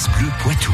France Bleu Poitou.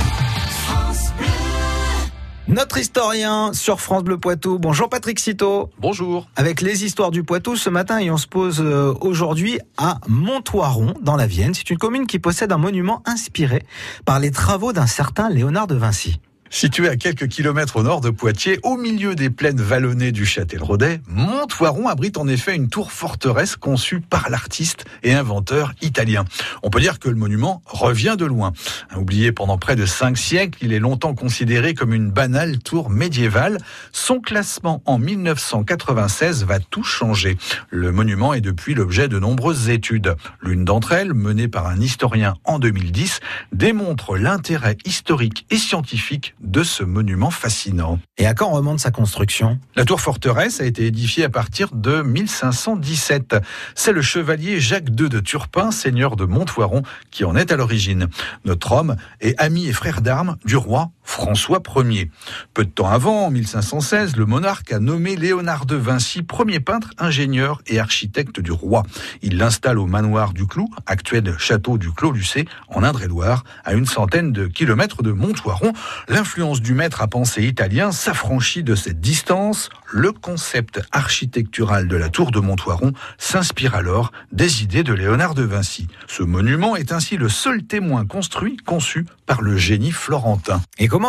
Notre historien sur France Bleu Poitou. Bonjour Patrick Citeau. Bonjour. Avec les histoires du Poitou ce matin et on se pose euh, aujourd'hui à Montoiron dans la Vienne. C'est une commune qui possède un monument inspiré par les travaux d'un certain Léonard de Vinci. Situé à quelques kilomètres au nord de Poitiers, au milieu des plaines vallonnées du Châtel-Rodet, Montoiron abrite en effet une tour forteresse conçue par l'artiste et inventeur italien. On peut dire que le monument revient de loin. Oublié pendant près de cinq siècles, il est longtemps considéré comme une banale tour médiévale. Son classement en 1996 va tout changer. Le monument est depuis l'objet de nombreuses études. L'une d'entre elles, menée par un historien en 2010, démontre l'intérêt historique et scientifique de ce monument fascinant. Et à quand remonte sa construction? La tour forteresse a été édifiée à partir de 1517. C'est le chevalier Jacques II de Turpin, seigneur de Montoiron, qui en est à l'origine. Notre homme est ami et frère d'armes du roi François Ier. Peu de temps avant, en 1516, le monarque a nommé Léonard de Vinci premier peintre, ingénieur et architecte du roi. Il l'installe au manoir du Clou, actuel château du Clos-Lucé, en Indre-et-Loire, à une centaine de kilomètres de Montoiron. L'influence du maître à penser italien s'affranchit de cette distance. Le concept architectural de la tour de Montoiron s'inspire alors des idées de Léonard de Vinci. Ce monument est ainsi le seul témoin construit, conçu par le génie florentin.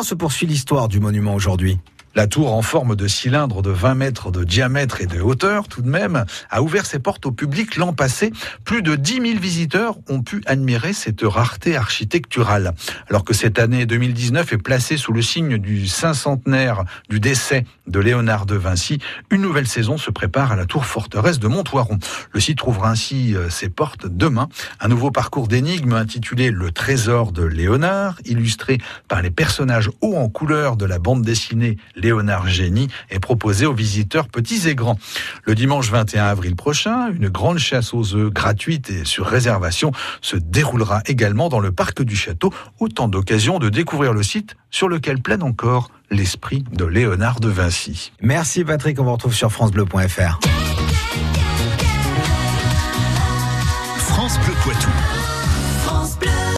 Se poursuit l'histoire du monument aujourd'hui? La tour en forme de cylindre de 20 mètres de diamètre et de hauteur tout de même a ouvert ses portes au public l'an passé. Plus de 10 000 visiteurs ont pu admirer cette rareté architecturale. Alors que cette année 2019 est placée sous le signe du cinquantenaire du décès de Léonard de Vinci, une nouvelle saison se prépare à la tour forteresse de Montoiron. Le site ouvre ainsi euh, ses portes demain. Un nouveau parcours d'énigmes intitulé Le trésor de Léonard, illustré par les personnages hauts en couleur de la bande dessinée Léonard Génie est proposé aux visiteurs petits et grands. Le dimanche 21 avril prochain, une grande chasse aux œufs gratuite et sur réservation se déroulera également dans le parc du château. Autant d'occasions de découvrir le site sur lequel plane encore l'esprit de Léonard de Vinci. Merci Patrick, on vous retrouve sur francebleu.fr. France Bleu Poitou.